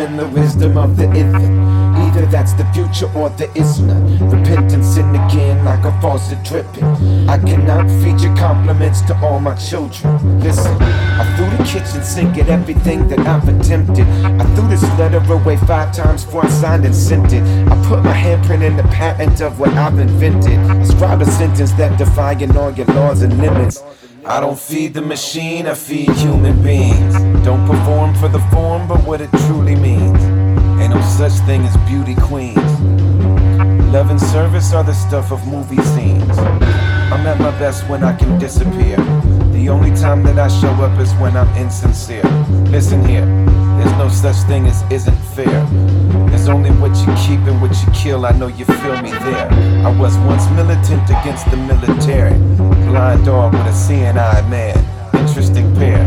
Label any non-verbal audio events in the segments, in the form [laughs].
the and the wisdom of the ither. Either that's the future or there is none. Repentance in again like a faucet dripping. I cannot your compliments to all my children. Listen, I threw the kitchen sink at everything that I've attempted. I threw this letter away five times before I signed and sent it. I put my handprint in the patent of what I've invented. I scribe a sentence that defying all your laws and limits. I don't feed the machine, I feed human beings. Don't perform for the form, but what it truly means. Ain't no such thing as beauty queens. Love and service are the stuff of movie scenes. I'm at my best when I can disappear. The only time that I show up is when I'm insincere. Listen here, there's no such thing as isn't fair. There's only what you keep and what you kill. I know you feel me there. I was once militant against the military. Blind dog with a seeing eye man. Interesting pair.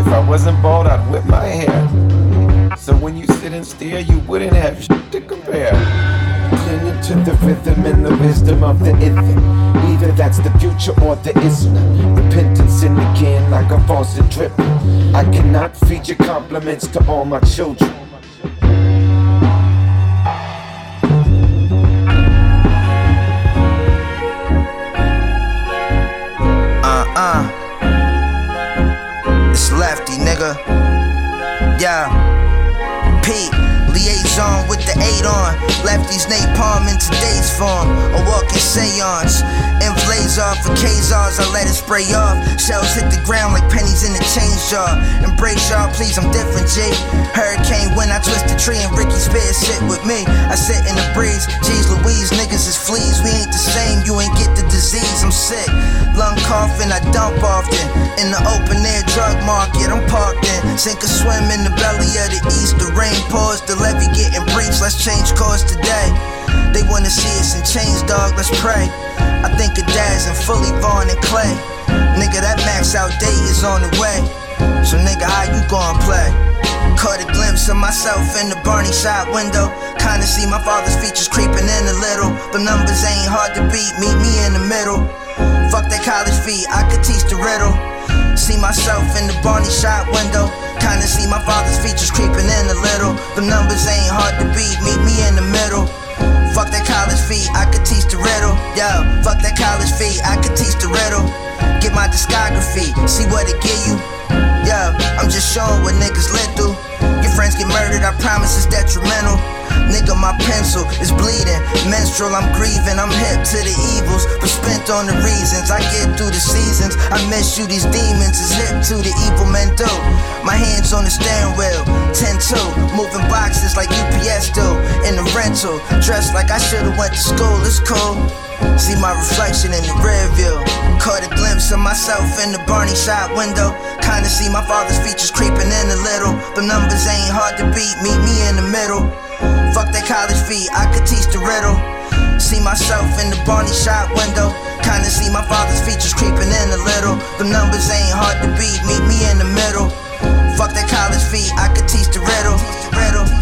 If I wasn't bald, I'd whip my hair. So when you sit and stare, you wouldn't have shit to compare. Clinging to the rhythm and the wisdom of the ither. Either that's the future or there is none. Repentance in again like a faucet dripping. I cannot feed your compliments to all my children. Nigga. Yeah. Pete, liaison with eight on. Lefty's napalm in today's form. A walking seance. Inflates off for Kazars, I let it spray off. Shells hit the ground like pennies in a change jar. Embrace y'all, please, I'm different, G. Hurricane when I twist the tree and Ricky Spears sit with me. I sit in the breeze. Jeez Louise, niggas is fleas. We ain't the same, you ain't get the disease. I'm sick. Lung coughing, I dump often. In the open air drug market, I'm parked in. Sink or swim in the belly of the east. The rain pours, the levee getting breached. Change course today. They wanna see us in chains, dog. Let's pray. I think of Daz and fully Vaughn and Clay. Nigga, that max out day is on the way. So nigga, how you gon' play? Caught a glimpse of myself in the Barney shop window. Kinda see my father's features creeping in a little. The numbers ain't hard to beat, meet me in the middle. Fuck that college fee, I could teach the riddle. See myself in the Barney shop window. Kinda see my father's features creeping in a little. The numbers ain't hard to beat, meet me in the middle. Fuck that college fee, I could teach the riddle. Yo, fuck that college fee, I could teach the riddle. Get my discography, see what it give you. Yo, I'm just showing what niggas lit through. Friends get murdered, I promise it's detrimental. Nigga, my pencil is bleeding. Menstrual, I'm grieving. I'm hip to the evils, but spent on the reasons. I get through the seasons. I miss you, these demons is hip to the evil men do. My hands on the steering wheel, 10 2. Moving boxes like UPS do. In the rental, dressed like I should've went to school. It's cool. See my reflection in the rear view. Caught a glimpse of myself in the Barney shop window. Kinda see my father's features creeping in a little. The numbers ain't hard to beat, meet me in the middle. Fuck that college fee, I could teach the riddle. See myself in the Barney shop window. Kinda see my father's features creeping in a little. The numbers ain't hard to beat, meet me in the middle. Fuck that college fee, I could teach the riddle. riddle.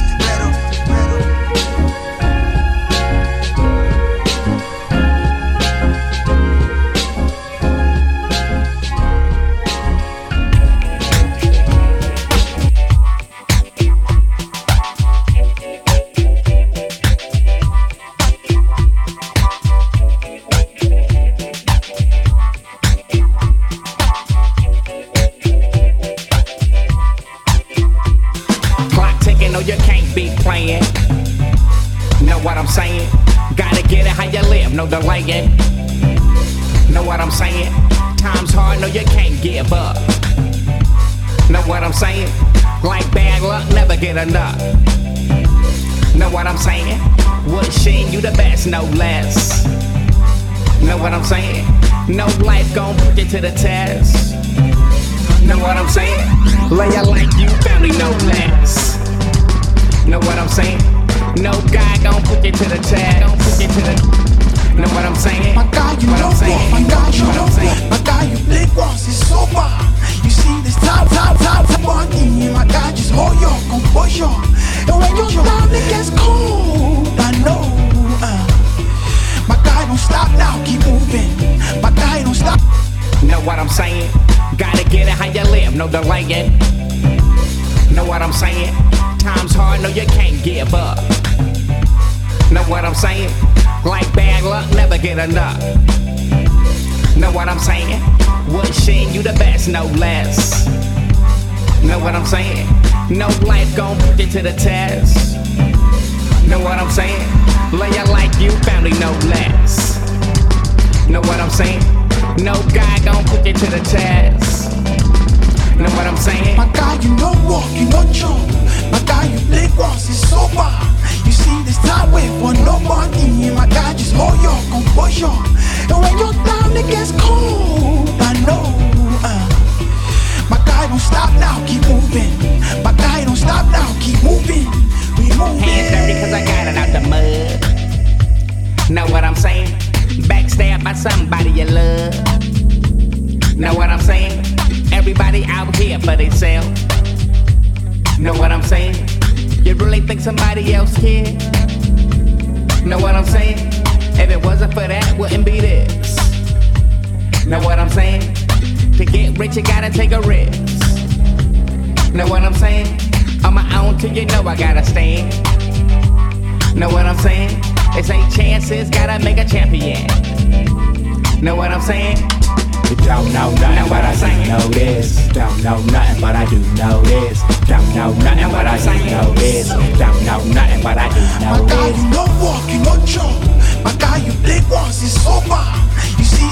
No less. Know what I'm saying? No life gon' put you to the test. Know what I'm saying? Lay your life, you family, no less. Know what I'm saying? No guy gon' put you to the test. Gon' put you to the. Know what I'm saying? My guy, you what know what? My guy, you know what? My guy, you big boss is so far. You see top, top, top, top money. My guy, just hold your, your. And when your time gets cold, I know uh. My guy don't stop now, keep moving. My guy don't stop. Know what I'm saying? Gotta get it how you live, no delaying. Know what I'm saying? Time's hard, no, you can't give up. Know what I'm saying? Like bad luck, never get enough. Know what I'm saying? Wishing you the best, no less. Know what I'm saying? No life gon' put you to the test. Know what I'm saying? Lay your like you family, no less. Know what I'm saying? No guy gon' put you to the test. Know what I'm saying? My guy, you know walk, you know jump. My guy, you lick once, it's sober. You see this time wait for nobody. My guy, just hold your composure. And when your time it gets cold, Uh, my guy, don't stop now, keep moving. My guy, don't stop now, keep moving. We moving. Hands dirty cause I got it out mud. Know what I'm saying? Backstabbed by somebody you love. Know what I'm saying? Everybody out here for themselves. Know what I'm saying? You really think somebody else care? Know what I'm saying? If it wasn't for that, wouldn't be this. Know what I'm saying? To get rich, you gotta take a risk. Know what I'm saying? On my own till you know I gotta stand. Know what I'm saying? This ain't chances, gotta make a champion. Know what I'm saying? Don't know nothing, but I do know this. Don't know nothing, but I do know this. Don't know nothing, but I do know this. Don't know nothing, but I do know this. My know guy, this. you know walk, you know jump. My guy, you blink once, it's sober.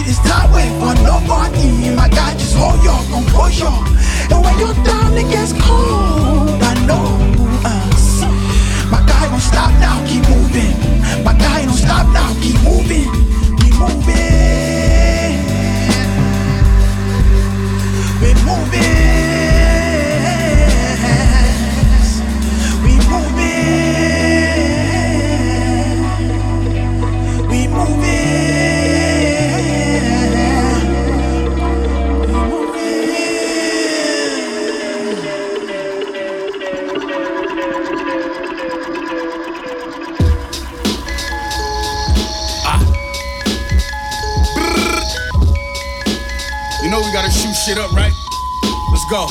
This time wait for nobody. My guy, just hold your composure. And when your time it gets cold, I know. Uh, my guy, don't stop now, keep moving. My guy, don't stop now, keep moving. We moving. We moving. We gotta shoot shit up, right? Let's go.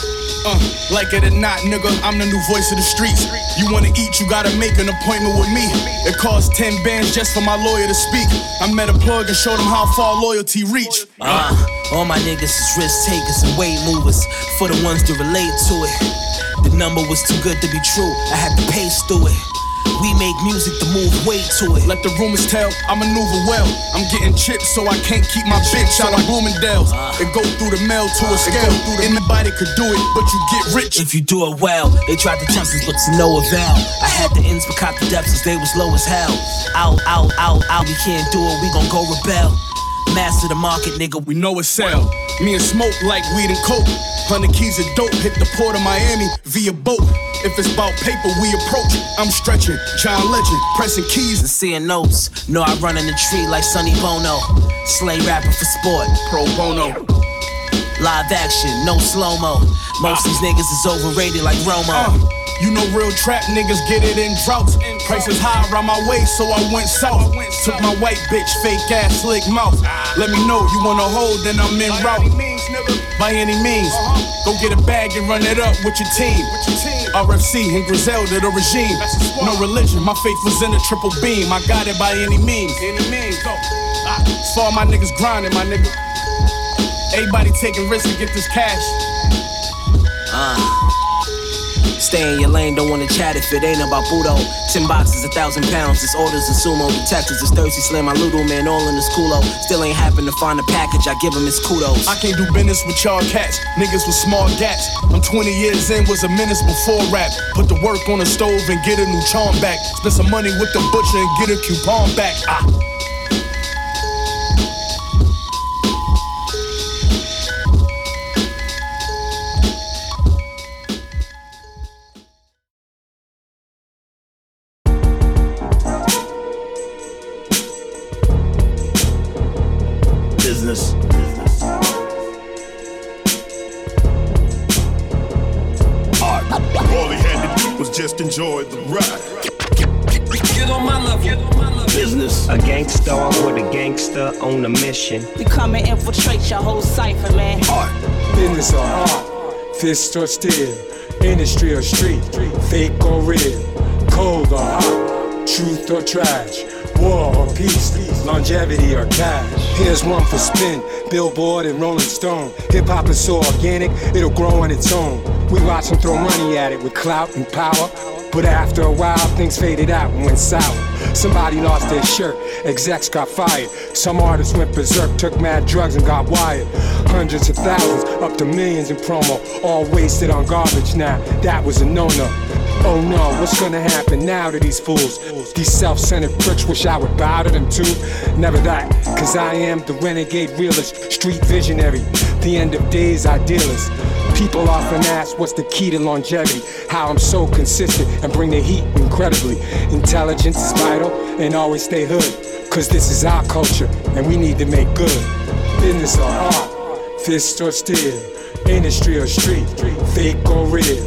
Uh, like it or not, nigga, I'm the new voice of the streets. You wanna eat, you gotta make an appointment with me. It costs 10 bands just for my lawyer to speak. I met a plug and showed him how far loyalty reach. Uh, all my niggas is risk takers and weight movers for the ones that relate to it. The number was too good to be true. I had to pace through it. We make music to move weight to it. Let the rumors tell, I maneuver well. I'm getting chips, so I can't keep my bitch out of Bloomingdale's. Uh-huh. It go through the mail to a scale. Anybody could do it, but you get rich. If you do it well, they tried to tempt us, but to no avail. I had the ends, but caught the depths as they was low as hell. Out, out, out, out, we can't do it, we gon' go rebel. Master the market, nigga. We know it sell. Me and smoke like weed and coke. Hundred keys of dope hit the port of Miami via boat. If it's about paper, we approach. I'm stretching, John Legend, pressing keys. And seeing notes. Know I run in the tree like Sonny Bono. Slay rapper for sport. Pro bono. Live action, no slow mo. Most these niggas is overrated like Romo. Uh, you know real trap niggas get it in droughts. Prices high around my way, so I went south. Took my white bitch, fake ass, slick mouth. Let me know you wanna hold, then I'm en route. By any means, uh-huh. go get a bag and run it up with your team. RFC and Griselda, the regime. No religion, my faith was in a triple beam. I got it by any means. Any means, go. For all my niggas grinding, my nigga. Everybody taking risks to get this cash. Uh. Stay in your lane, don't wanna chat if it ain't about Budo. Ten boxes, a thousand pounds, this orders and sumo. Detectives is thirsty, slam my Ludo man, all in his culo. Still ain't happen to find a package, I give him his kudos. I can't do business with y'all cats, niggas with small gaps. I'm 20 years in, was a menace before rap. Put the work on the stove and get a new charm back. Spend some money with the butcher and get a coupon back. Ah. Business or steel. Industry or street, fake or real, cold or hot, truth or trash, war or peace, longevity or cash. Here's one for spin, Billboard and Rolling Stone. Hip hop is so organic, it'll grow on its own. We watch them throw money at it with clout and power. But after a while, things faded out and went sour. Somebody lost their shirt, execs got fired. Some artists went berserk, took mad drugs and got wired. Hundreds of thousands, up to millions in promo, all wasted on garbage now. That was a no no. Oh no, what's gonna happen now to these fools? These self centered pricks wish I would bow to them too. Never that, cause I am the renegade realist, street visionary, the end of days idealist. People often ask what's the key to longevity, how I'm so consistent and bring the heat incredibly. Intelligence is vital and always stay hood, cause this is our culture and we need to make good. Business or art, fist or steel, industry or street, fake or real,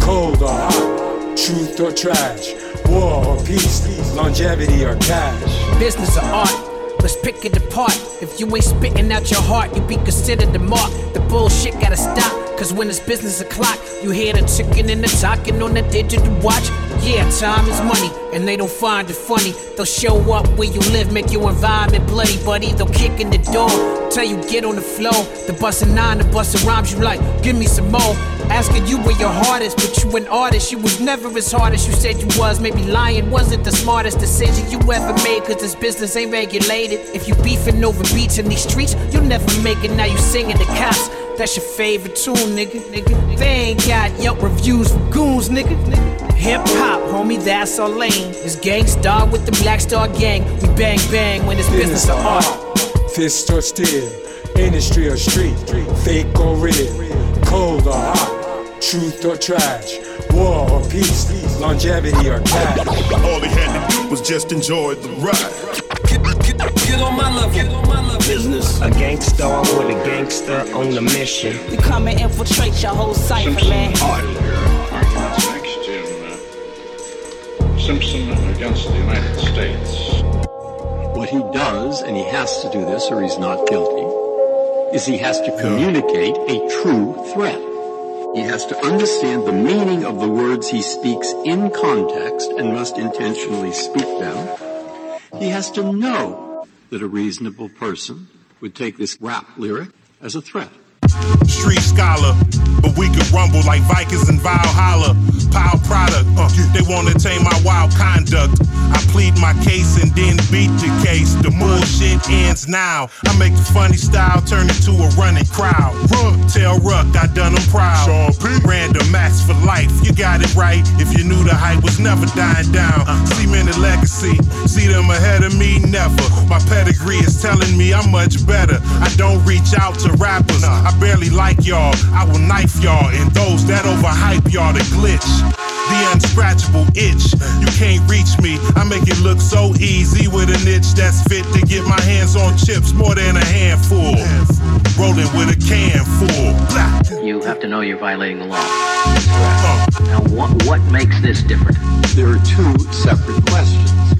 cold or hot, truth or trash, war or peace, longevity or cash. Business or art. Let's pick it apart. If you ain't spitting out your heart, you be considered the mark. The bullshit gotta stop. Cause when it's business o'clock, you hear the ticking and the talking on the digital watch. Yeah, time is money, and they don't find it funny. They'll show up where you live, make your environment bloody, buddy. They'll kick in the door, tell you get on the floor. The bustin' nine, the bustin' rhymes, you like, give me some more. Asking you where your heart is, but you an artist. You was never as hard as you said you was. Maybe lying wasn't the smartest decision you ever made, cause this business ain't regulated. If you beefing over beats in these streets, you'll never make it. Now you singing the cops. That's your favorite tune, nigga. nigga. They ain't got Yelp reviews for goons, nigga. nigga. Hip hop, homie, that's our lane. It's gangsta with the Black Star Gang. We bang bang when it's business or art. Fist or steel, industry or street, fake or real, cold or hot, truth or trash, war or peace, longevity or cash. All he had to do was just enjoy the ride. Get on my level. Get on my level. Business. A gangster with a gangster on a mission. We come and infiltrate your whole cipher, man. Arguments next in uh, Simpson against the United States. What he does, and he has to do this or he's not guilty, is he has to communicate a true threat. He has to understand the meaning of the words he speaks in context and must intentionally speak them. He has to know that a reasonable person would take this rap lyric as a threat. Street scholar, but we could rumble like Vikings in Valhalla. Pile product, uh, they wanna tame my wild conduct. I plead my case and then beat the case. The bullshit ends now. I make the funny style turn into a running crowd. Ruck, tell Ruck I done him proud. Random max for life, you got it right. If you knew the hype was never dying down. See Cemented legacy, see them ahead of me, never. My pedigree is telling me I'm much better. I don't reach out to rappers, I barely like y'all. I will knife y'all and those that overhype y'all to glitch. The unscratchable itch, you can't reach me. I make it look so easy with an itch that's fit to get my hands on chips more than a handful. Rolling with a can full. Blah. You have to know you're violating the law. Now, what, what makes this different? There are two separate questions.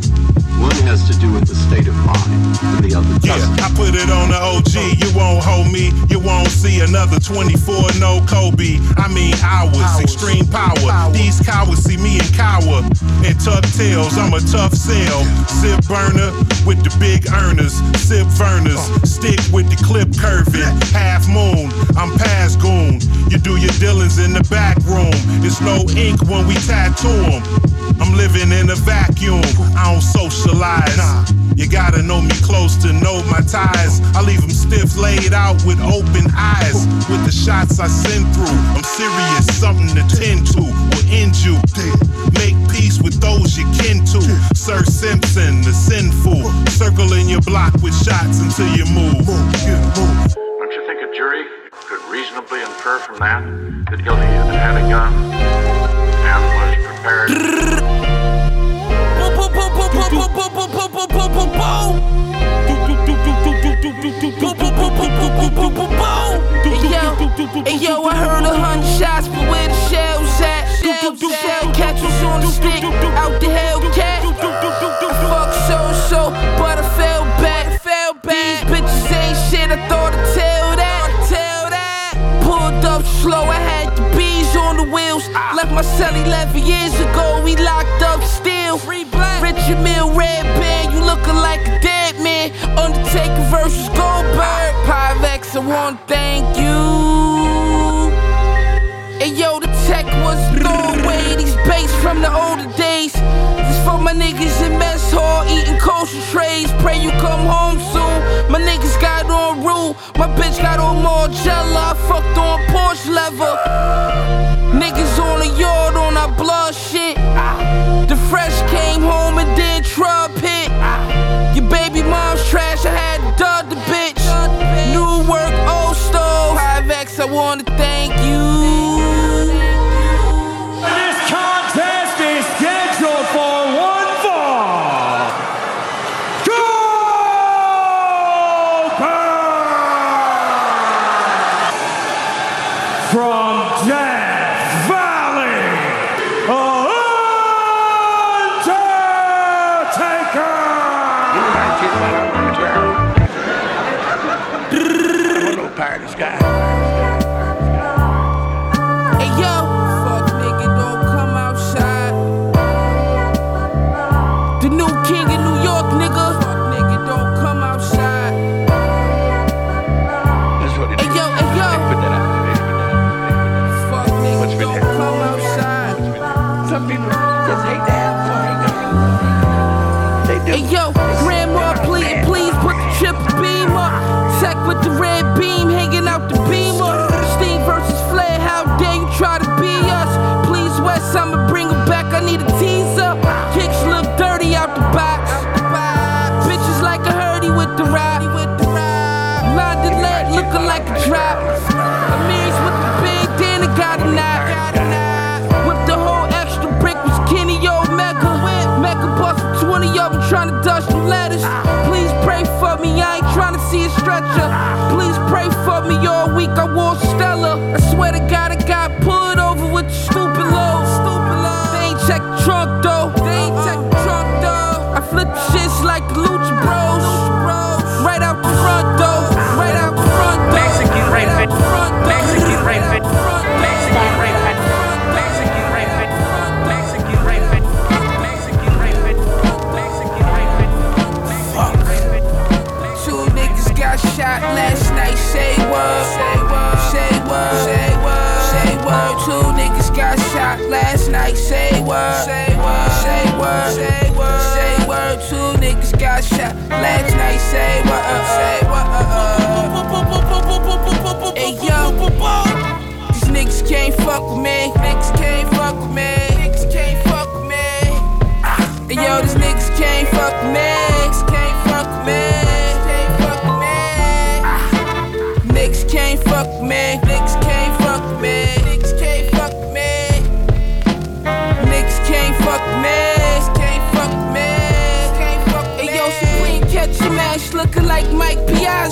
One has to do with the state of mind, and the other Yeah, doesn't. I put it on the OG. You won't hold me. You won't see another 24 no Kobe. I mean hours, extreme power. These cowards see me and cower and tuck tails. I'm a tough sell. Sip burner with the big earners. Sip burners. Stick with the clip curving. Half moon. I'm past goon. You do your dealings in the back room. It's no ink when we tattoo 'em. I'm living in a vacuum. I don't socialize. You gotta know me close to know my ties. I leave them stiff laid out with open eyes. With the shots I send through, I'm serious, something to tend to will end you. Make peace with those you kin to. Sir Simpson, the sinful. Circling your block with shots until you move. Don't you think a jury could reasonably infer from that that either had a gun and was prepared? Hey yo, I heard a hundred shots, but where the shells at? Shell catchers on the stick, out the Hellcat. Fuck so so, but I fell back. These bitches ain't shit, I thought I'd tell that. Pulled up slow, I had on the wheels. Left my cell 11 years ago, we locked up still. Richard Mille, red band, you looking like a dead man. Undertaker versus Goldberg. Pyrex, I wanna thank you. And yo, the tech was thrown away. These bass from the older days. This for my niggas in mess hall eating kosher trays. Pray you come home soon. My niggas got on rule. My bitch got on Margiela. I fucked on Porsche leather. Niggas on the yard Please pray for me all week, I wore Stella. Say word. Say word. Two niggas got shot last night. Say word. Uh, say word. Uh, uh. Hey yo. These niggas can't fuck with me. Niggas can't fuck with me.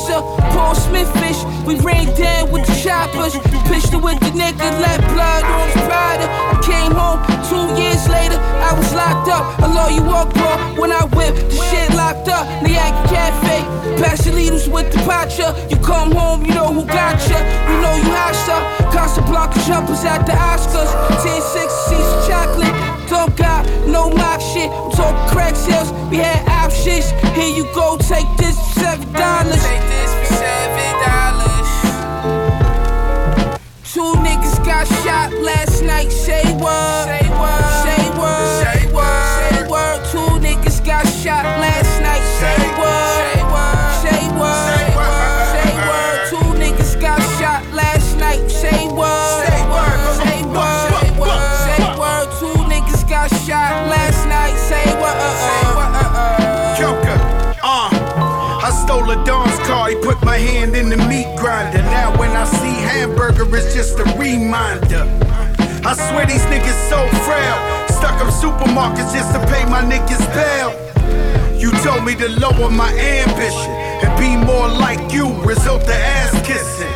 Paul Smith fish. We rain down with the choppers. Pistol with the nigga, let blood on his. I came home two years later. I was locked up. A lawyer walk bro when I whip the shit locked up. Niagara Cafe. Pastelitos with the pacha. You come home, you know who got ya. You know you hot stuff. Casablanca jumpers at the Oscars. 10 6 seats of chocolate. Don't got no mock shit. Talking crack sales. We had options. Here you go, take this seven dollars. Reminder. I swear these niggas so frail. Stuck up supermarkets just to pay my niggas bail. You told me to lower my ambition and be more like you, result the ass kissing.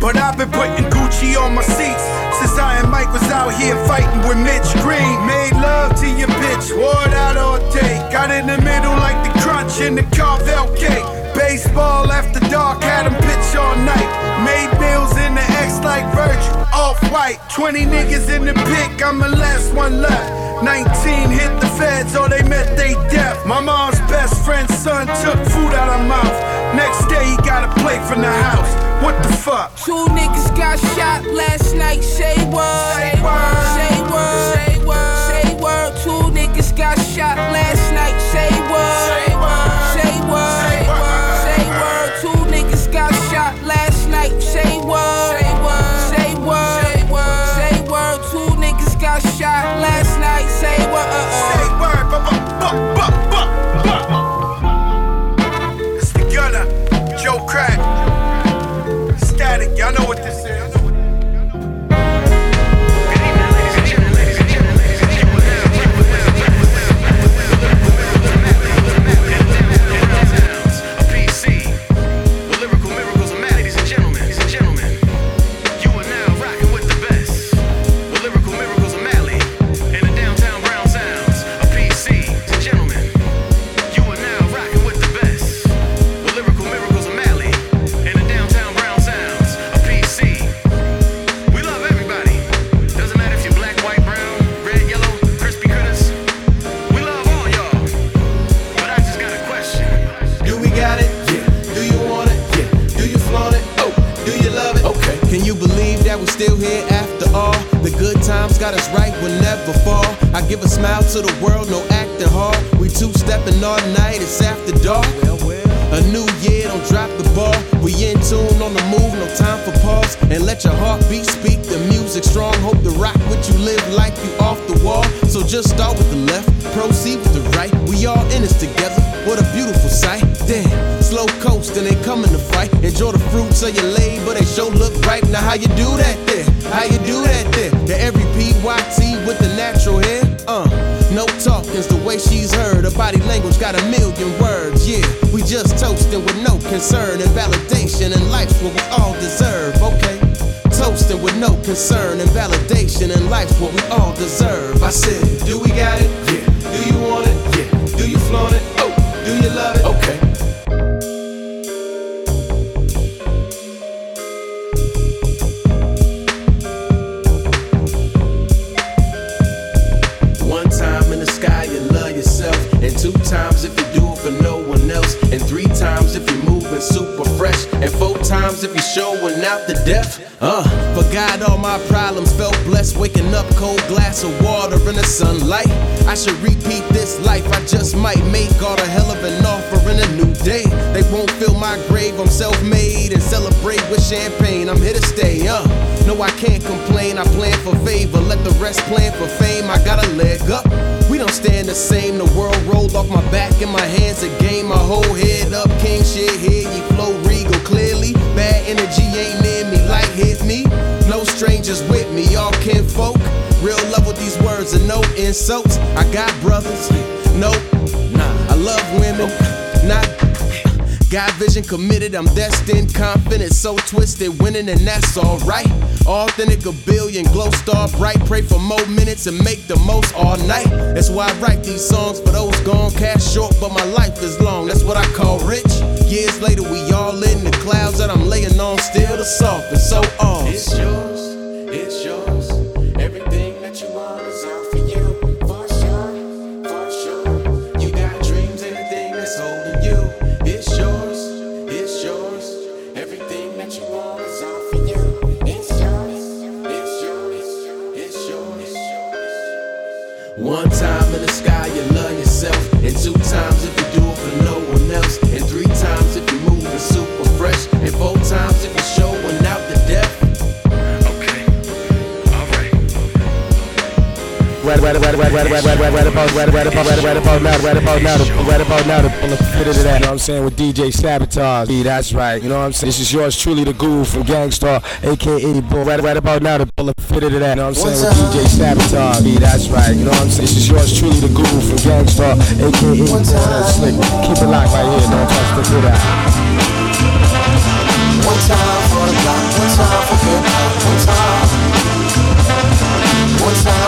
But I've been putting Gucci on my seats since I and Mike was out here fighting with Mitch Green. Made love to your bitch, wore it out all day. Got in the middle like the crunch in the Carvel cake. Baseball after dark, had him pitch all night. Made meals in the X like Virgil. Off white. 20 niggas in the pick, I'm the last one left. 19 hit the feds, or they met they death. My mom's best friend's son took food out of mouth. Next day, he got a plate from the house. What the fuck? Two niggas got shot last night. Say word. Say word. Say word. Say word. Say word. Two niggas got shot last crack. Concern and validation, and life's what we all deserve. I said, Do we got it? Yeah. Do you want it? Yeah. Do you flaunt it? Oh. Do you love it? Okay. One time in the sky, you love yourself. And two times if you do it for no one else. And three times if you're moving super fresh. And four times if you're showing out the death. Uh, forgot all my problems, felt blessed. Waking up, cold glass of water in the sunlight. I should repeat this life, I just might make God a hell of an offer in a new day. They won't fill my grave, I'm self made and celebrate with champagne. I'm here to stay, uh. No, I can't complain, I plan for favor. Let the rest plan for fame, I got a leg up. We don't stand the same, the world rolled off my back in my hands again. My whole head up, king shit here, you flow regal clearly. Bad energy ain't near me, light hit me. No strangers with me, all kinfolk. Real love with these words and no insults. I got brothers, no, nah. I love women, not. Got vision committed, I'm destined, confident, so twisted, winning, and that's alright. Authentic, a billion, glow star bright. Pray for more minutes and make the most all night. That's why I write these songs for those gone, cash short, but my life is long. That's what I call rich. Years later, we all in the clouds that I'm laying on, still the soft and so on. It's yours, it's yours. Right, right, right, about, right, right about, right, right about now, right about now, right about now, to pull a fit into that. You know what I'm saying? With DJ Sabotage. Yeah, that's right. You know what I'm saying? This is yours truly, the guru from Gang Starr, aka Boy. Right, right about now, to pull a fit into that. You know what I'm saying? With DJ Sabotage. Yeah, that's right. You know what I'm saying? This is yours truly, the guru from Gang Starr, aka Boy. That's slick. Keep it locked right here. Don't touch the good out. One time for the block, one time for hop, one time. One time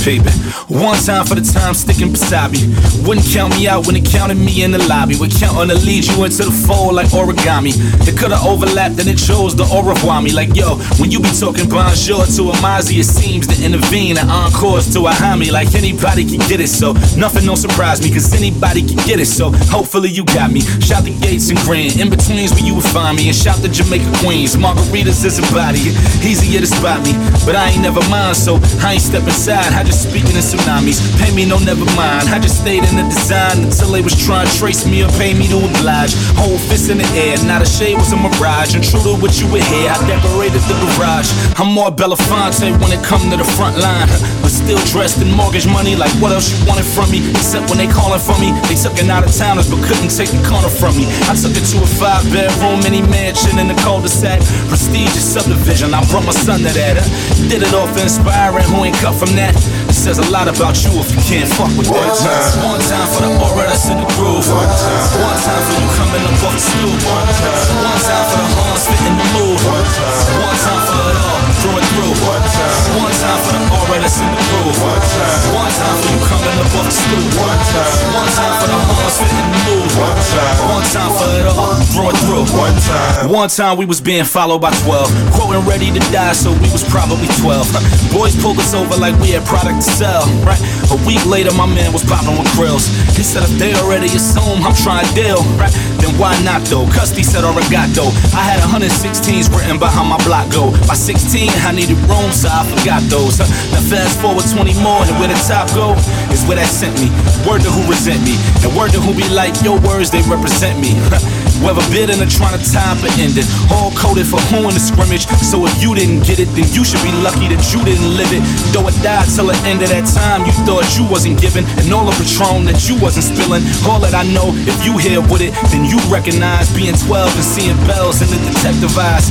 One time for the time sticking beside me. Wouldn't count me out when it counted me in the lobby. Would count on to lead you into the fold like origami. It could've overlapped and it chose the revoir me. Like yo, when you be talking bonjour to a Mozzie, it seems to intervene and encores to a homie. Like anybody can get it, so nothing don't surprise me, cause anybody can get it. So hopefully you got me. Shout the gates and grand, in betweens where you would find me. And shout the Jamaica Queens. Margaritas is a body, easier to spot me. But I ain't never mind, so I ain't step inside. Just speaking in tsunamis. Pay me no, never mind. I just stayed in the design until they was trying to trace me or pay me to oblige. Whole fist in the air, not a shade was a mirage. To what you would hear, I decorated the garage. I'm more Belafonte when it come to the front line. But still dressed in mortgage money, like what else you wanted from me? Except when they calling for me, they took it out of towners, but couldn't take the corner from me. I took it to a five bedroom mini mansion in the cul-de-sac. Prestigious subdivision, I brought my son to that. Did it off inspiring, who ain't cut from that? It says a lot about you if you can't fuck with One that. time. One time for the aura that's in the groove. One time. One time for you coming up off the stoop. One time. One time for the horns fitting the mood. One time. One time for it all, through and through. One time. One time for the aura that's in the groove. One time. One time for you coming up off the stoop. One time. One time for the horns fitting the mood. One time. One time for it all, through. One time. One time we was being followed by 12. Quoting ready to die, so we was probably 12. Boys pulled us over like we had product to sell, right? A week later, my man was popping with grills. He said, if they already assume I'm trying to deal, right? Then why not though? Custody said arigato. I had 116s written behind my block go. By 16, I needed room, so I forgot those. Now fast forward 20 more, and where the top go is where that sent me. Word to who resent me, and word to who be like, your words, they represent me. [laughs] Whether bidding or trying to time for ending, all coded for who in the scrimmage. So if you didn't get it, then you should be lucky that you didn't live it. Though it died till the end of that time, you thought you wasn't given, and all the Patron that you wasn't spilling. All that I know, if you here with it, then you recognize being 12 and seeing bells in the detective eyes.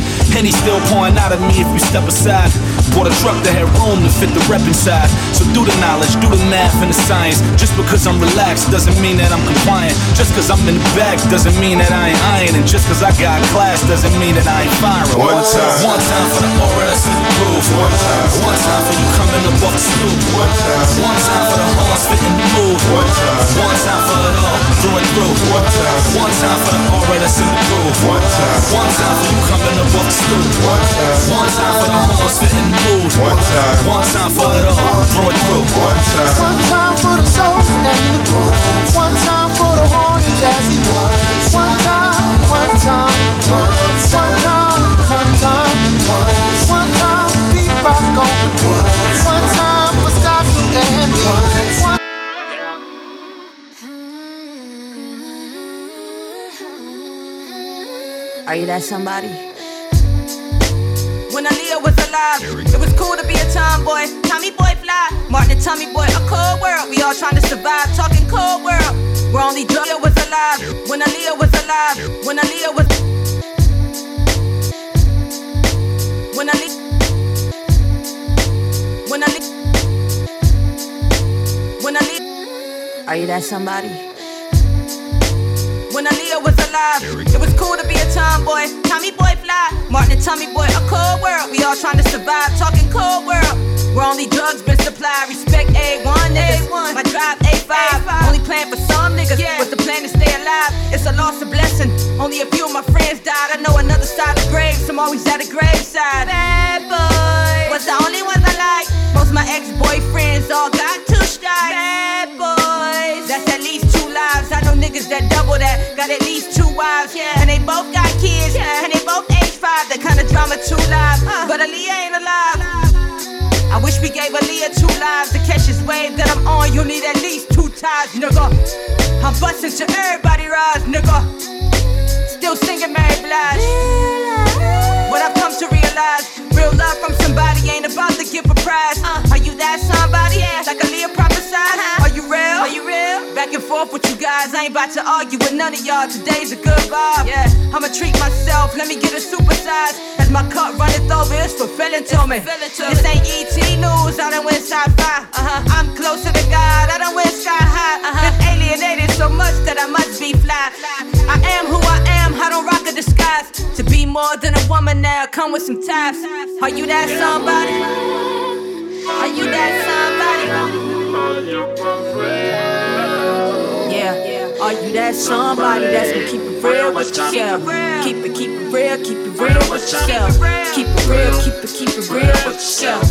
He's still pouring out of me if you step aside. Bought a truck that had room to fit the rep inside. So do the knowledge, do the math and the science. Just because I'm relaxed doesn't mean that I'm compliant. Just because I'm in the back doesn't mean that I ain't iron. And just because I got class doesn't mean that I ain't firing. One time. One time for the aura that's in the groove. One time. One time for you coming up off the stoop. One time. One time for the horns fitting the move. One time. One time for it all, through and through. One time. One time for the aura that's in the groove. One time. One time for you coming up off the stoop. One time. One time for the horns fitting the move. One time. One time for it all, through and through. One time. One time for the soul and the groove. One time Are you that somebody? When Aaliyah was alive, it was cool to be a tomboy. Tommy boy fly, Martin and Tommy boy, a cold world. We all trying to survive, talking cold world. We're only drunk. Was alive. When Aaliyah was alive, when Aaliyah was. When Aaliyah. When Aaliyah. When Aaliyah. Are you that somebody? When Aaliyah was alive, it was cool to be a tomboy. Tommy boy fly, Martin and Tommy boy, a cold world. We all trying to survive, talking cold world. Where only drugs been supplied. Respect A1 niggas. My drive A5. Only plan for some niggas. Yeah. But the plan to stay alive. It's a loss of blessing. Only a few of my friends died. I know another side of graves. I'm always at a graveside. Bad boy was the only ones I like. Most of my ex-boyfriends all got touched. Bad boys. That's at least two lives. I know niggas that double that. Got at least two wives. Yeah. And they both got kids. Yeah. And they both age five. That kind of drama two lives. Uh. But Aaliyah ain't alive. I wish we gave Aaliyah two lives to catch his wave that I'm on. You need at least two ties, nigga. I'm busting to everybody rise, nigga. Still singing Mary Blige. What I've come to realize, real love from somebody ain't about to give a prize. Uh, are you that somebody? Like Aaliyah prophesied. Are you real? Are you real? Back and forth with you guys. I ain't about to argue with none of y'all. Today's a good vibe. Yeah. I'ma treat myself. Let me get a supersize. As my cup runneth over, it's fulfilling to me. This ain't ET news. I done went sci-fi. Uh-huh. I'm closer to God. I done went sky high. Uh-huh. Been alienated so much that I must be fly. I am who I am. I don't rock a disguise. To be more than a woman now, come with some ties. Are you that somebody? Are you that somebody? Yeah, are you that somebody that's gonna keep it real with yourself? Keep it, keep it real, keep it real with yourself. Keep it real, keep it, keep it real with yourself.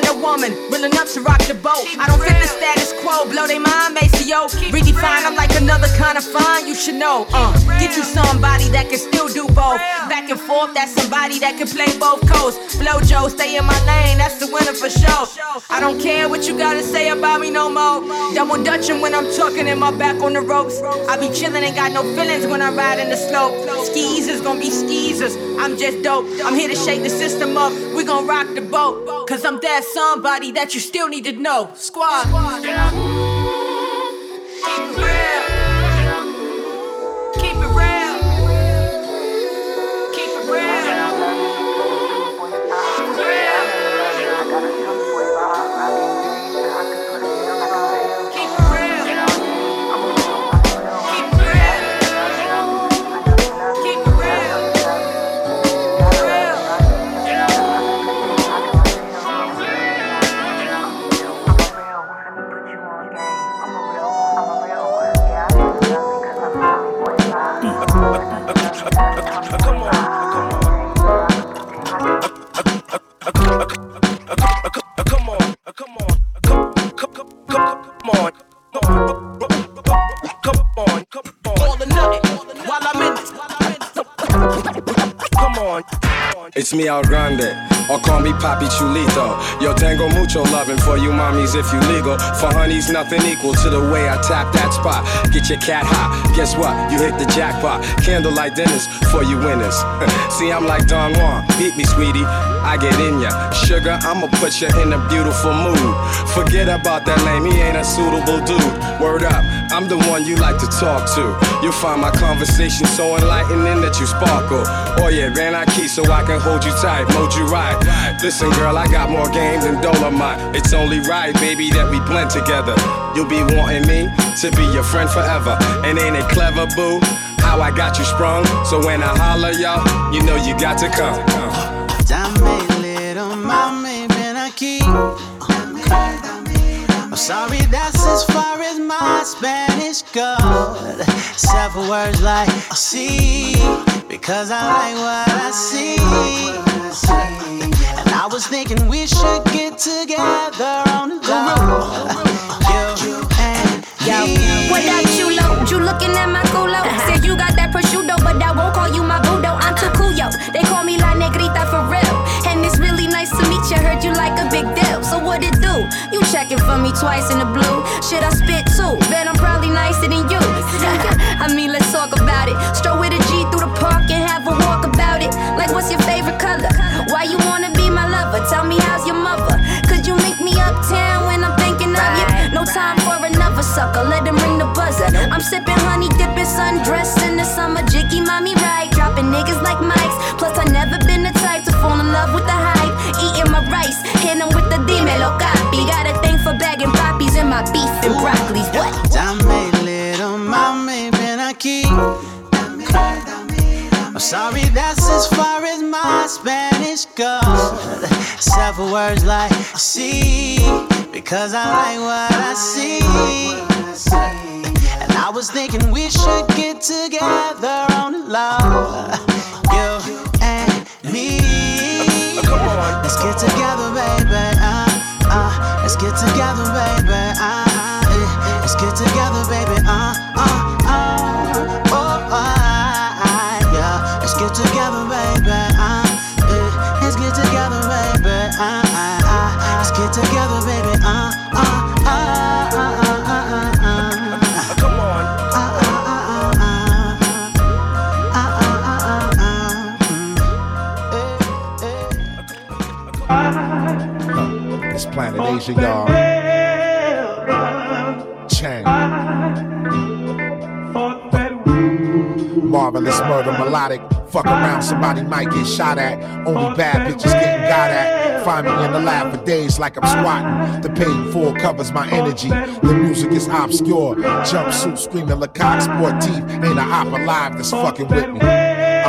A woman, real enough to rock the boat. I don't fit the status quo, blow they mind, Maceo. Redefine, I'm like another kind of fine, you should know. Uh, get you somebody that can still do both. Back and forth, that's somebody that can play both coasts. Blow Joe, stay in my lane, that's the winner for sure. I don't care what you gotta say about me no more. Double dutching when I'm talking in my back on the ropes. I be chillin', ain't got no feelings when I ride in the slope. Skeezers gonna be skeezers, I'm just dope. I'm here to shake the system up, we gon' rock the boat. Cause I'm that somebody that you still need to know. Squad. Keep it It's me, Al Grande, or call me Papi Chulito. Yo, tengo mucho loving for you mommies if you legal. For honeys, nothing equal to the way I tap that spot. Get your cat hot, guess what? You hit the jackpot. Candlelight dinners for you winners. [laughs] See, I'm like Don Juan, beat me, sweetie. I get in ya. Sugar, I'ma put you in a beautiful mood. Forget about that lame, he ain't a suitable dude. Word up, I'm the one you like to talk to. You'll find my conversation so enlightening that you sparkle. Oh yeah, Van I Key so I can hold you tight, mold you right. Listen, girl, I got more game than Dolomite. It's only right, baby, that we blend together. You'll be wanting me to be your friend forever. And ain't it clever, boo? How I got you sprung. So when I holler, y'all, you know you got to come. That's as far as my Spanish goes. Several words like see, because I like what I see. And I was thinking we for me twice in the blue. Shit, I spit too. Bet I'm probably nicer than you. [laughs] I mean, let's talk about it. Stroll with a G through the park and have a walk about it. Like, what's your favorite color? Why you wanna be my lover? Tell me how's your mother? Could you meet me uptown when I'm thinking of you? No time for another sucker. Let him ring the buzzer. I'm sipping honey, dipping sundress beef and broccolis. What? Dame, little mommy, ven aquí. I'm sorry, that's as far as my Spanish goes. Several words like see, because I like what I see. And I was thinking we should get together on the low. You and me. Let's get together, baby. Uh, uh, let's get together, baby. Uh, Planet Asia, y'all. Chang. Marvelous murder, melodic. Fuck around, somebody might get shot at. Only bad bitches getting got at. Find me in the lab for days like I'm squatting. The paid for covers my energy. The music is obscure. Jumpsuit screaming Lecoq sport teeth. Ain't a op alive that's fucking with me.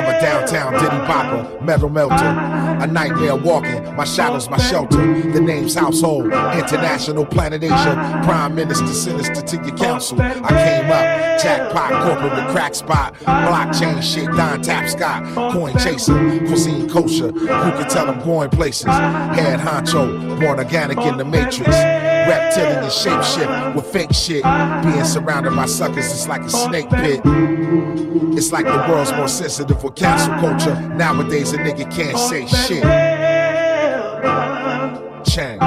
I'm a downtown Diddy Bopper, metal melter. A nightmare walking, my shadow's my shelter. The name's Household, International Planet Asia. Prime Minister, sinister to your council. I came up, jackpot, corporate crack spot. Blockchain shit, Don Tapscott. Coin chaser, cuisine kosher. Who can tell I'm going places? Head honcho, born organic in the matrix. Reptilian shape shift with fake shit. Being surrounded by suckers is like a snake pit. It's like the world's more sensitive for cancel culture. Nowadays, a nigga can't say shit. Chang.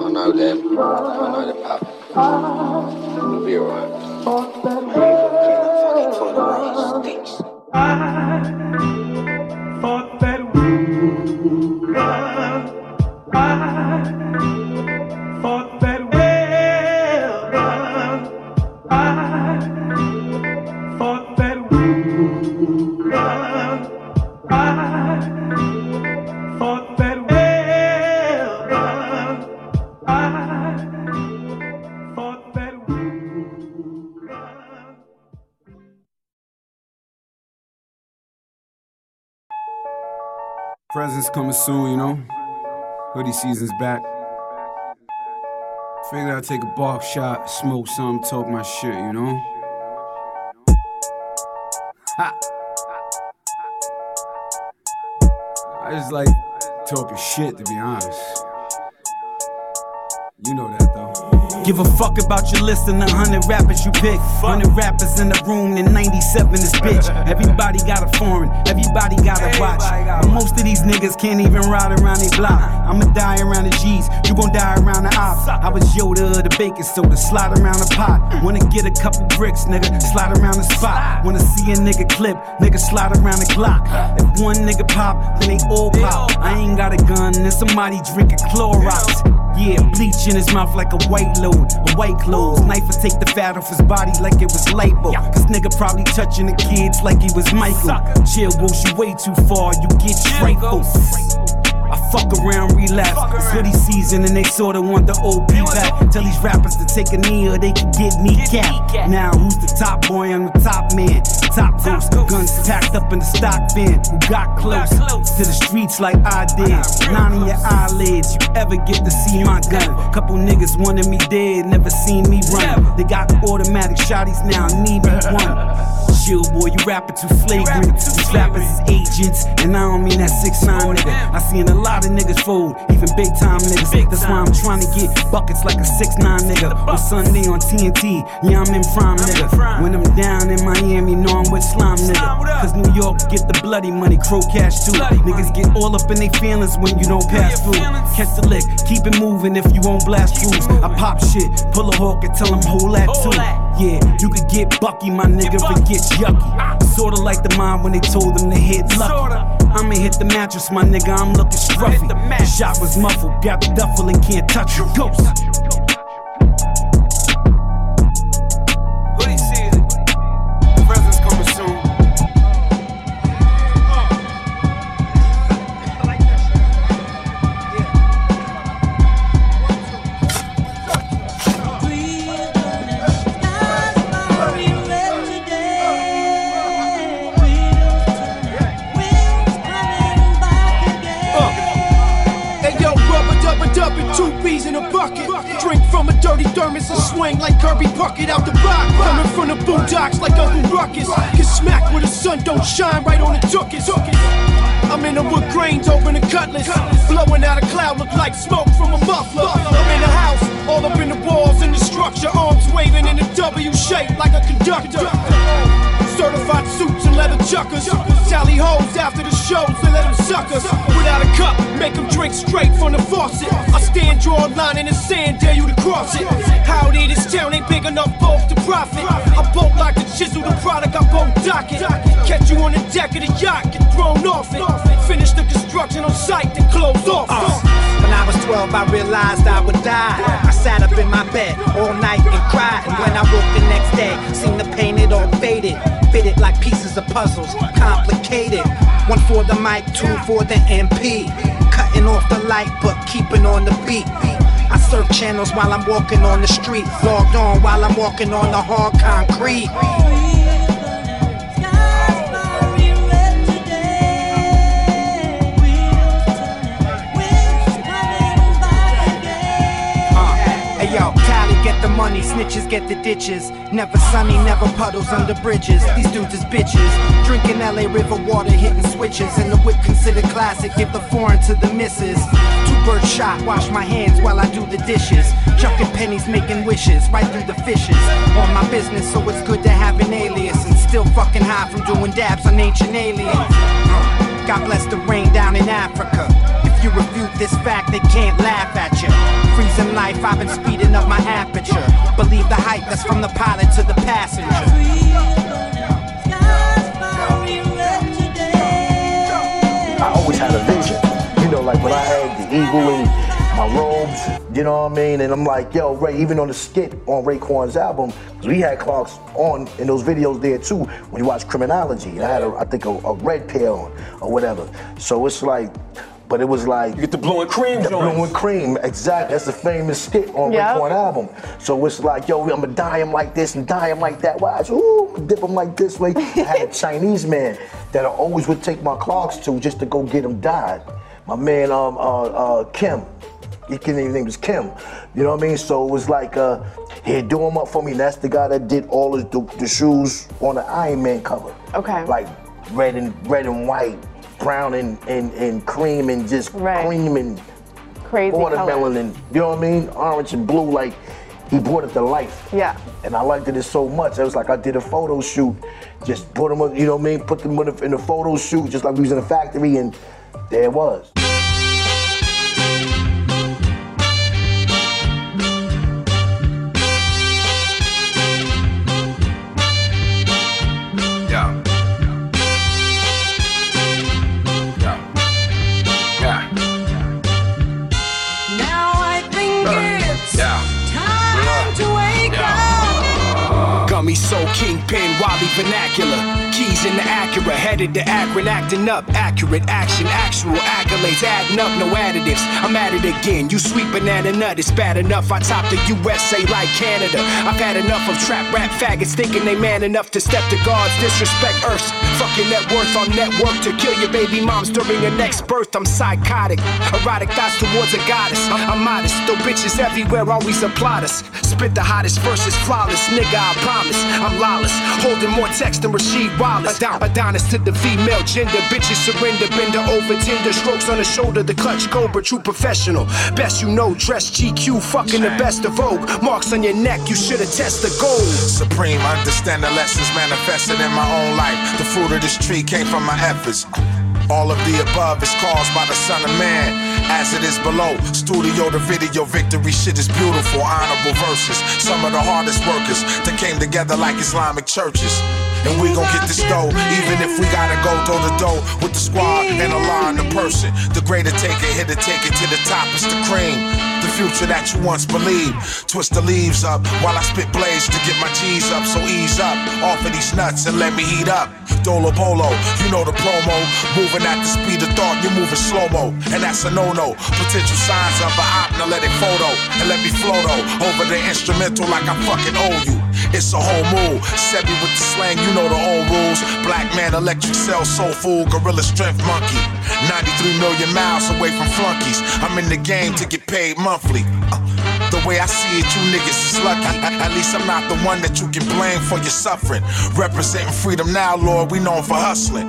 I know them. I know the pop. We'll be alright. Man, Presents coming soon, you know. Hoodie season's back. Figured I'd take a bark shot, smoke some, talk my shit, you know. Ha! I just like talking shit, to be honest. You know that though. Give a fuck about your list and the hundred rappers you pick. Hundred rappers in the room, and 97 is bitch. Everybody got a foreign, everybody got a watch. But most of these niggas can't even ride around they block. I'ma die around the G's, you gon' die around the ops. I was Yoda of the baking soda, slide around the pot. Wanna get a couple bricks, nigga, slide around the spot. Wanna see a nigga clip, nigga, slide around the clock. If one nigga pop, then they all pop. I ain't got a gun, and somebody drinking Clorox. Yeah, bleach in his mouth like a white load, a white clothes. Knife will take the fat off his body like it was lipo. Cause nigga probably touching the kids like he was Michael. Chill goes you way too far, you get trifle. I fuck around, relapse. It's hoodie season and they sorta want the old OP back. Tell these rappers to take a knee or they can get kneecap. Now who's the top boy? I'm the top man. Top ghost, guns packed up in the stock bin. Who got close to the streets like I did? Nine in your eyelids, you ever get to see my gun? Couple niggas wanted me dead, never seen me run. They got the automatic shotties now, need me [laughs] one. Chill, boy, you rapping too flagrant. These rappers is agents, and I don't mean that 6'9 nigga. I seen a lot of niggas fold, even big time niggas. That's why I'm trying to get buckets like a 6 9 nigga. On Sunday on TNT, yeah, I'm in prime nigga. When I'm down in Miami, know I'm with slime nigga. Cause New York get the bloody money, crow cash too. Niggas get all up in their feelings when you don't pass through. Catch the lick, keep it moving if you won't blast fools. I pop shit, pull a hawk and tell them hold that too. Yeah, you could get bucky, my nigga, but get yucky. Sorta like the mind when they told them to hit lucky. I'ma hit the mattress, my nigga, I'm looking scruffy. The shot was muffled, got the duffel and can't touch your ghost. Bucket. Drink from a dirty thermos and swing like Kirby Puckett out the box. Coming from the boondocks like Uncle Ruckus. Get smacked where the sun don't shine right on the tuckus. I'm in the wood grains over the cutlass. Blowing out a cloud, look like smoke from a muffler. I'm in the house, all up in the walls and the structure. Arms waving in a W shape like a conductor. Certified suits and leather chuckers. Tally hoes after the shows, they let them suck us. Without a cup, make them drink straight from the faucet. I stand, draw a line in the sand, dare you to cross it. Howdy, this town ain't big enough both to profit. I bolt like the chisel, the product I both dock it. Catch you on the deck of the yacht, get thrown off it. Finish the construction on site, then close off. Uh. When I was 12, I realized I would die. I sat up in my bed all night and cried. And when I woke the next day, seen the paint of puzzles, complicated. One for the mic, two for the MP. Cutting off the light, but keeping on the beat. I surf channels while I'm walking on the street. Logged on while I'm walking on the hard concrete. Hey yo, Cali get the money, snitches get the ditches. Never sunny, never puddles under bridges. These dudes is bitches. Drinking LA River water, hitting switches. And the whip considered classic, give the foreign to the misses. Two bird shot, wash my hands while I do the dishes. Chucking pennies, making wishes, right through the fishes. On my business, so it's good to have an alias. And still fucking high from doing dabs on ancient aliens. God bless the rain down in Africa. You refute this fact, they can't laugh at you. Freezing life, I've been speeding up my aperture. Believe the hype that's from the pilot to the passenger. I always had a vision. You know, like when I had the eagle and my robes, you know what I mean? And I'm like, yo, Ray, even on the skit on Raekwon's album, we had Clarks on in those videos there too when you watch Criminology. And I had, a, I think, a, a red pair on or whatever. So it's like, but it was like. You get the blue and cream The joints. blue and cream, exactly. That's the famous skit on Yep. Raekwon album. So it's like, yo, I'm gonna dye him like this and dye him like that. Watch, ooh, dip him like this way. I had a [laughs] Chinese man that I always would take my Clarks to just to go get him dyed. My man, um, uh, uh, Kim. He can't even name was Kim. You know what I mean? So it was like, uh, he'd do him up for me. And that's the guy that did all of the, the shoes on the Iron Man cover. Okay. Like red and red and white, brown and, and, and cream and just cream and Crazy watermelon and you know what I mean? Orange and blue, like he brought it to life. Yeah. And I liked it so much. It was like I did a photo shoot, just put them, you know what I mean? Put them in a, in a photo shoot, just like we was in a factory, and there it was. Kingpin, Wally Vernacular. Keys in the Acura, headed to Akron, acting up. Accurate action, actual accolades, adding up, no additives. I'm at it again. You sweet banana nut, it's bad enough. I top the USA like Canada. I've had enough of trap rap faggots thinking they man enough to step to God's disrespect Earths. Fucking net worth on network to kill your baby moms during your next birth. I'm psychotic, erotic thoughts towards a goddess. I'm, modest, though bitches everywhere always applaud us. Spit the hottest verses, flawless, nigga, I promise. I'm lawless, holding more text than Rasheed Wallace. Adon- Adonis to the female gender, bitches surrender, bender over tender strokes on the shoulder. The clutch cobra, true professional. Best you know, dress GQ, fucking the best of Vogue. Marks on your neck, you should attest the gold. Supreme, understand the lessons manifested in my own life. The fruit of this tree came from my efforts. All of the above is caused by the Son of Man, as it is below. Studio to video, victory shit is beautiful, honorable verses. Some of the hardest workers that came together like Islamic churches. And we gon' get this dough, even if we gotta go door to door with the squad and Allah in the person. The greater taker, here to take it to the top, it's the cream. The future that you once believed. Twist the leaves up while I spit blades to get my G's up. So ease up off of these nuts and let me heat up. Dolo Bolo, you know the promo. Moving at the speed of thought, you're moving slow mo. And that's a no no. Potential signs of a op, now let it photo. And let me float over the instrumental like I fucking owe you. It's a whole move. Sebi with the slang, you know the old rules. Black man, electric cell, soul food, gorilla strength monkey. 93 million miles away from flunkies. I'm in the game to get paid monthly. Uh, way I see it, you niggas is lucky. At least I'm not the one that you can blame for your suffering. Representing freedom now, Lord, we known for hustling.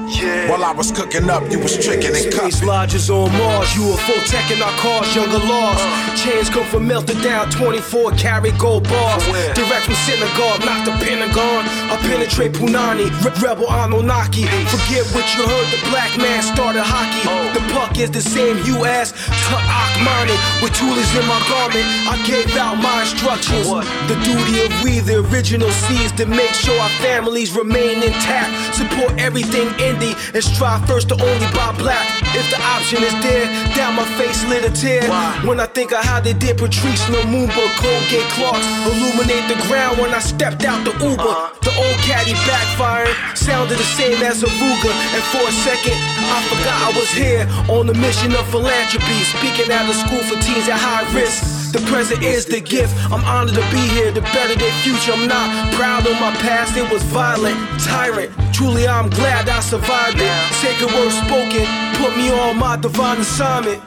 While I was cooking up, you was tricking and Space cuffing. lodges on Mars, UFO tech in our cars, younger laws. Uh. Chains come from melted down, 24 karat gold bars. Direct from synagogue, not the Pentagon. I penetrate Punani, re- rebel Anunnaki. Forget what you heard, the black man started hockey. Oh. The puck is the same you as to Akmani with tools in my garment. I gave out my instructions. The duty of we, the original seeds, to make sure our families remain intact. Support everything indie and strive first to only buy black. If the option is there, down my face lit a tear. When I think of how they did Patrice Lumumba, Colgate Clarks, illuminate the ground when I stepped out the Uber. Uh-huh. The old caddy backfiring sounded the same as a Ruger. And for a second, I forgot I was here on the mission of philanthropy. Speaking at a school for teens at high risk. The present is the gift. I'm honored to be here. The better their future. I'm not proud of my past. It was violent, tyrant. Truly, I'm glad I survived it. Sacred words spoken put me on my divine assignment.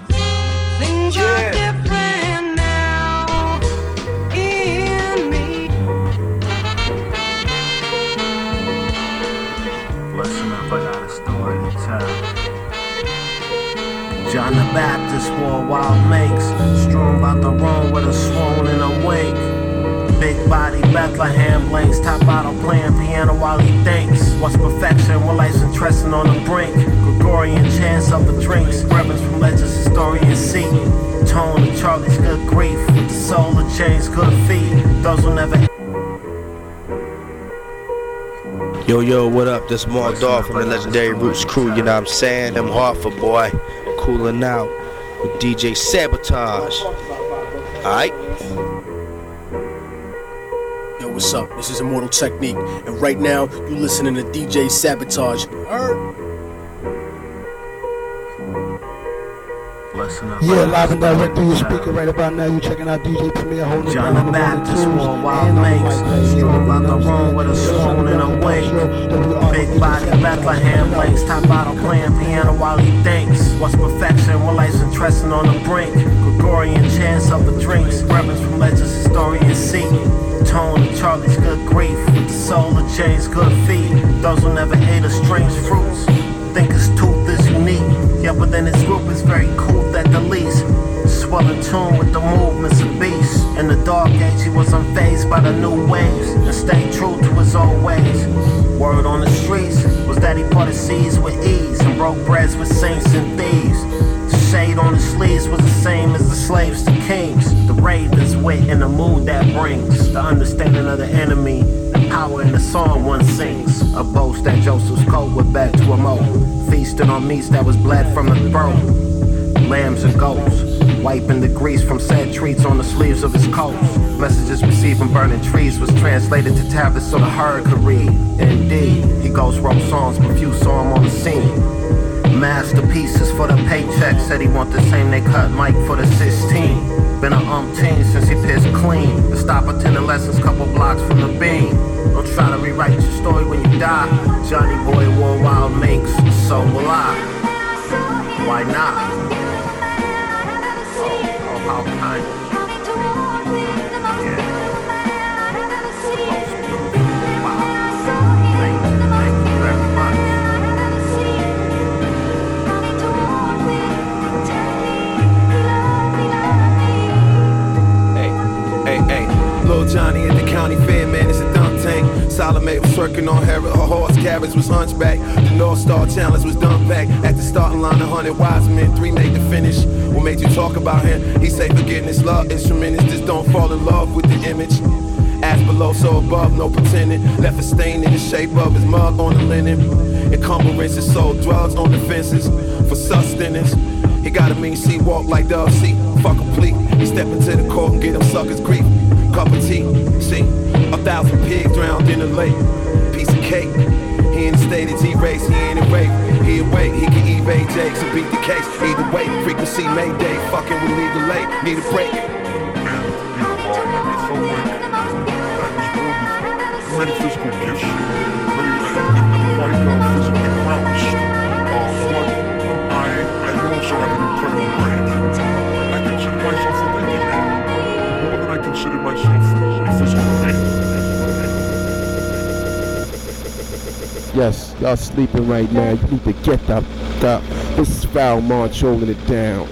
Things are John the Baptist wore wild makes, strewn about the room with a swoon and a. Big body Bethlehem blinks, top bottle playing piano while he thinks. What's perfection when life's interesting on the brink? Gregorian chants of the drinks, reverence from legends, historians see. Tone of Charlie's good grief, soul of James good feet. Those will never Yo, yo, what up? This Mark Dog from the legendary Roots crew, you know what I'm saying? I'm Hartford boy, cooling out with DJ Sabotage. Alright? Yo, what's up? This is Immortal Technique, and right now you're listening to DJ Sabotage. Alright. Yeah, live and direct through your speaker right about now. You checking out DJ Premier holding John the Baptist wild makes, strewn about the room with a swoon and a wake. Big body Bethlehem blinks, top bottle playing piano while he thinks. What's perfection when life's interesting on the brink? Gregorian chants of the drinks, reverence from legends, historians see. Tone of Charlie's good grief, the soul of James good feet. Those who never ate a strange fruits, think it's is unique. Yeah, but then his group is very cool at the least. Swell in tune with the movements of beasts. In the dark age, he was unfazed by the new waves and stayed true to his old ways. Word on the streets was that he parted seas with ease and broke breads with saints and thieves. The shade on his sleeves was the same as the slaves to kings. The raven's wit and the mood that brings. The understanding of the enemy power in the song one sings. A boast that Joseph's coat would back to a mold. Feasting on meats that was bled from the throat. Lambs and goats. Wiping the grease from sad treats on the sleeves of his coats. Messages received from burning trees was translated to tablets so the herd could read. Indeed, he ghost wrote songs, but few saw him on the scene. Masterpieces for the paycheck. Said he want the same they cut Mike for the 16. Been a umpteen since he pissed clean. To stop attending lessons couple blocks from the beam. Don't try to rewrite your story when you die. Johnny Boy wild makes, so will I. Why not? Oh, oh, how kind. Johnny at the county fair, man, it's a dump tank. Salome was working on her, her horse carriage was hunchback. The North Star Challenge was dumped back. At the starting line, a hundred wise men, three made the finish. What made you talk about him? He say forgiveness, love, is just don't fall in love with the image. Ass below, so above, no pretending. Left a stain in the shape of his mug on the linen. Encumbrances, sold drugs on the fences for sustenance. He got a mean seat, walk like Dove C. Fuck a plea. He step into the court and get them suckers grief. Cup of tea, see. A thousand pigs drowned in the lake. Piece of cake. He in the state of T-race, he ain't rape. He awake, he can evade Jakes and beat the case. Either way, frequency mayday. Fucking with legal late, need a break. Yes, y'all sleeping right now. You need to get the f up. This is Val March holding it down.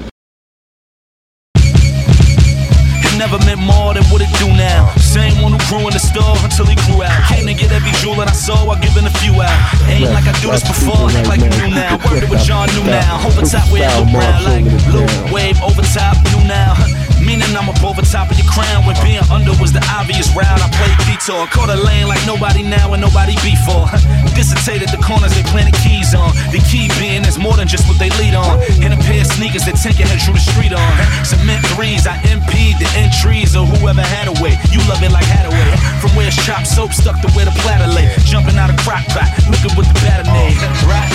never meant more than what it do now. Same one who grew in the store until he grew out. Came to get every jewel that I saw while giving a few out. Ain't like I do this before, act like you do now. Word with John new now. Over top look round like blue Wave over top, you now. Meaning I'm up over top of your crown when being under was the obvious route. I played detour, caught a lane like nobody now and nobody before. Dissertated the corners they planted keys on. The key being is more than just what they lead on. In a pair of sneakers that Tinker head through the street on. Cement threes, I impede the entries of whoever had a way. You love it like Haddaway. From where it's chopped soap stuck to where the platter lay. Jumping out of crock pot, looking with the batter name. Right?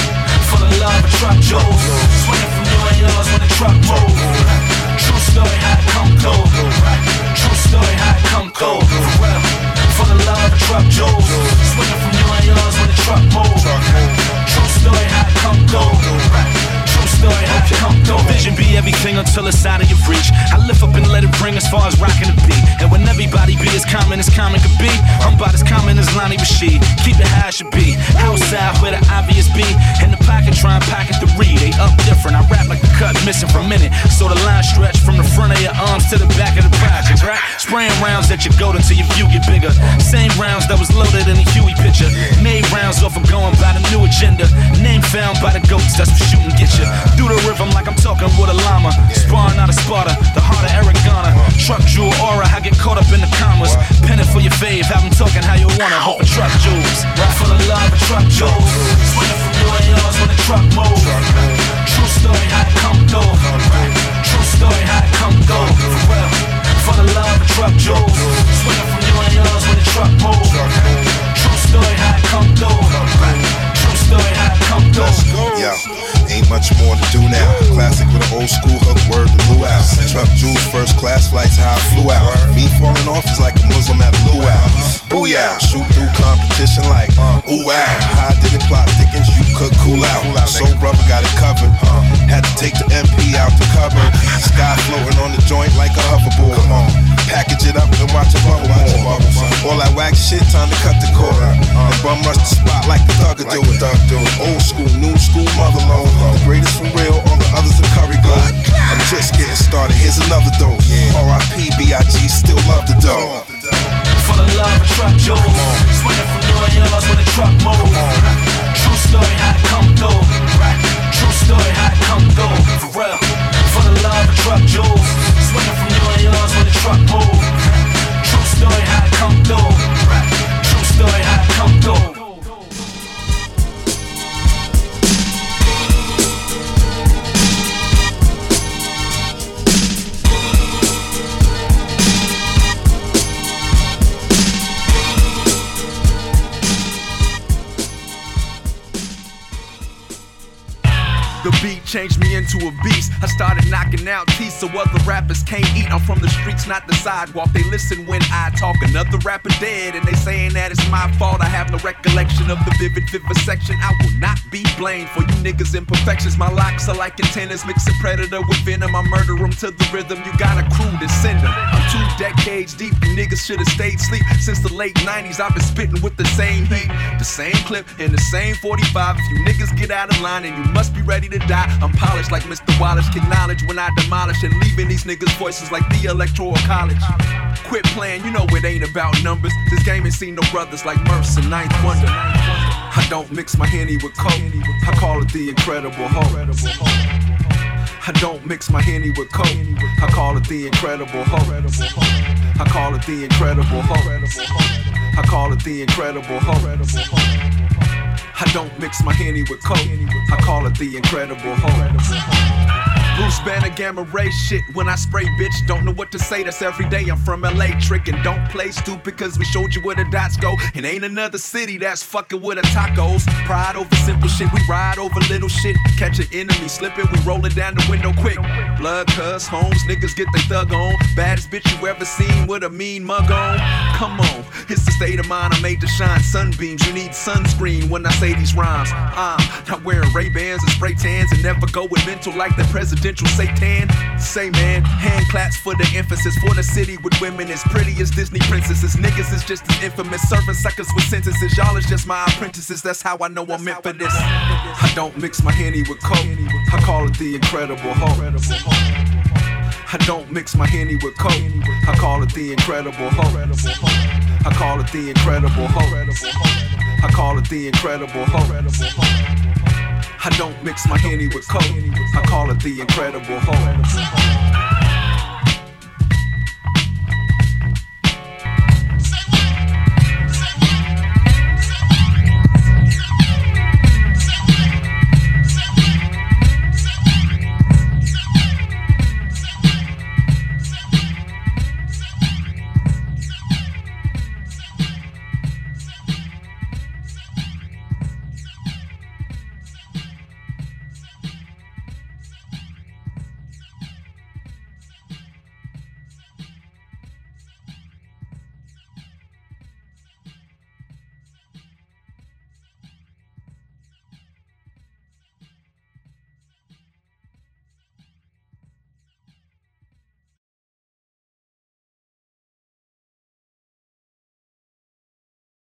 For the love of truck jewels. Swinging from your yours when the truck move. True story, how it come through. True story, how it come through. For real. For the love of truck jewels. Swinging from your yours when the truck move. True story, how it come through. True story, how it come through. Vision be everything until it's out of your reach. I lift up and let it ring as far as rocking the beat. And when everybody be as common as common could be, I'm about as common as Lonnie Rashid. Keep it how it should be. Outside where the obvious be. In the pocket, try and packet the read. They up different. I rap like the cut missing for a minute. So the line stretch from the front of your arms to the back of the project, right? Spraying rounds that you go until your view get bigger. Same rounds that was loaded in the Huey picture. Made rounds off of going by the new agenda. Name found by the goats, that's what shooting get you. Through the rhythm like I'm talking with a llama. Sparring out of Sparta, the heart of Garner. Truck jewel aura, I get caught up in the commas. Pen it for your fave, have them talking how you wanna. Hope for truck jewels. Right for the love of truck jewels. Swinging from your yours when the truck move. True story, how it come through. True story, how it come through. For real. For the love of truck jewels. Swinging from your yours when the truck move. True story, how it come through. True story, how it come through. Yo, ain't much more to do now. Classic with an old school hook word to luau. Truck Jules, first class flights, how I flew out. Me falling off is like a Muslim at a luau. Booyah, shoot through competition like, uh, ooh wow. How I did it plot thickens, you could cool out. So rubber got it covered. Uh. Had to take the MP out the cupboard. Sky floating on the joint like a hoverboard. Come on, package it up and watch it bubble more. All that wax shit, time to cut the cord. And bum rush the spot like the thugger do it. Old school, new school, mother load. The greatest for real, all the others are curry gold. I'm just getting started, here's another dose. R.I.P. B.I.G. still love the dough. For the love of truck jewels. Swinging from your yours when the truck move. True story, how it come through. True story, how it come through. For real. For the love of truck jewels. Swinging from your yours when the truck move. True story, how it come through. Into a beast. I started knocking out teeth so other rappers can't eat. I'm from the streets, not the sidewalk. They listen when I talk. Another rapper dead, and they saying that it's my fault. I have no recollection of the vivid vivisection. I will not be blamed for you niggas' imperfections. My locks are like antennas, mixing predator with venom. I murder them to the rhythm. You got a crew to send them. Two decades deep. You niggas should have stayed sleep. Since the late 90s, I've been spitting with the same heat, the same clip, and the same 45. If you niggas get out of line, and you must be ready to die. I'm polished like Mr. Wallace. Kick knowledge when I demolish and leaving these niggas' voices like the electoral college. Quit playing, you know it ain't about numbers. This game ain't seen no brothers like Murs and Ninth Wonder. I don't mix my henny with coke. I call it the incredible hope. I don't mix my henny with coke. I call it the incredible hope. I call it the incredible hope. I call it the incredible hope. I don't mix my henny with coke. I call it the incredible hope. Bruce Banner, gamma ray shit. When I spray, bitch, don't know what to say. That's every day. I'm from LA, tricking. Don't play stupid, cause we showed you where the dots go. And ain't another city that's fucking with a tacos. Pride over simple shit. We ride over little shit. Catch an enemy slipping, we rolling down the window quick. Blood, cuss, homes, niggas get they thug on. Baddest bitch you ever seen with a mean mug on. Come on, it's the state of mind I made to shine. Sunbeams, you need sunscreen when I say these rhymes. I'm not wearing Ray Bans and spray tans and never go with mental like the presidential Satan. Say man, hand claps for the emphasis for the city with women as pretty as Disney princesses. Niggas is just as infamous, serving suckers with sentences. Y'all is just my apprentices. That's how I know I'm meant for this. I don't mix my henny with coke. I call it the incredible hope. I don't mix my henny with coke. I call it the incredible hope. I call it the incredible hope. I call it the incredible hope. I don't mix my henny with coke. I call it the incredible hope.